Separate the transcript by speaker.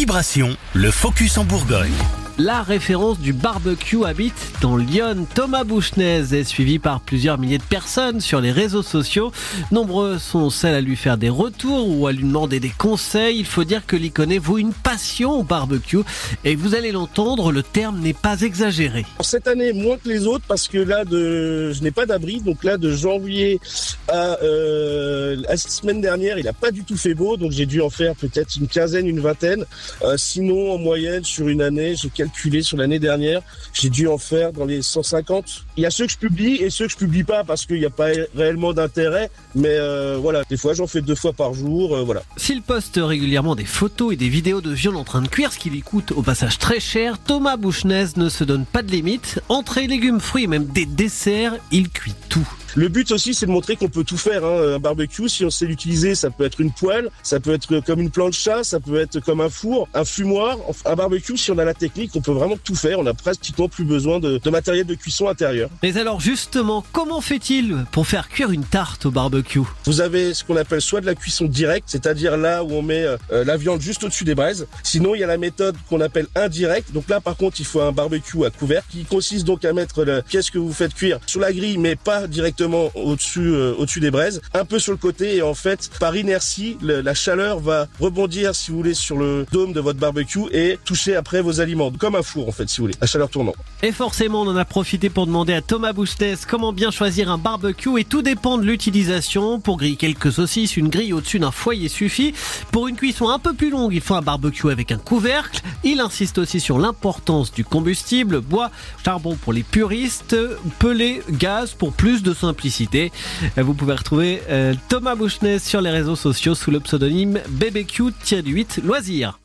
Speaker 1: Vibration, le focus en Bourgogne.
Speaker 2: La référence du barbecue habite dans Lyon. Thomas Bouchnez est suivi par plusieurs milliers de personnes sur les réseaux sociaux. Nombreux sont celles à lui faire des retours ou à lui demander des conseils. Il faut dire que l'Iconé vaut une passion au barbecue. Et vous allez l'entendre, le terme n'est pas exagéré.
Speaker 3: Cette année, moins que les autres parce que là, de, je n'ai pas d'abri. Donc là, de janvier à, euh, la semaine dernière, il n'a pas du tout fait beau. Donc j'ai dû en faire peut-être une quinzaine, une vingtaine. Euh, sinon, en moyenne, sur une année, j'ai calculé sur l'année dernière, j'ai dû en faire dans les 150. Il y a ceux que je publie et ceux que je publie pas parce qu'il n'y a pas réellement d'intérêt. Mais euh, voilà, des fois j'en fais deux fois par jour. Voilà.
Speaker 2: S'il poste régulièrement des photos et des vidéos de viande en train de cuire, ce qui lui coûte au passage très cher, Thomas Bouchnez ne se donne pas de limite. Entrées, légumes, fruits même des desserts, il cuit tout.
Speaker 3: Le but aussi, c'est de montrer qu'on peut tout faire. Hein. Un barbecue, si on sait l'utiliser, ça peut être une poêle, ça peut être comme une plancha, ça peut être comme un four, un fumoir. Un barbecue, si on a la technique, on peut vraiment tout faire. On a pratiquement plus besoin de, de matériel de cuisson intérieur.
Speaker 2: Mais alors justement, comment fait-il pour faire cuire une tarte au barbecue?
Speaker 3: Vous avez ce qu'on appelle soit de la cuisson directe, c'est-à-dire là où on met euh, la viande juste au-dessus des braises. Sinon, il y a la méthode qu'on appelle indirecte. Donc là, par contre, il faut un barbecue à couvert qui consiste donc à mettre la pièce que vous faites cuire sur la grille, mais pas directement au-dessus euh, au-dessus des braises, un peu sur le côté et en fait par inertie la chaleur va rebondir si vous voulez sur le dôme de votre barbecue et toucher après vos aliments comme un four en fait si vous voulez, la chaleur tournant.
Speaker 2: Et forcément on en a profité pour demander à Thomas Boustès comment bien choisir un barbecue et tout dépend de l'utilisation. Pour griller quelques saucisses, une grille au-dessus d'un foyer suffit. Pour une cuisson un peu plus longue, il faut un barbecue avec un couvercle. Il insiste aussi sur l'importance du combustible, bois, charbon pour les puristes, pelé, gaz pour plus de simplicité vous pouvez retrouver euh, Thomas Bouchenet sur les réseaux sociaux sous le pseudonyme BBQ-8 Loisirs.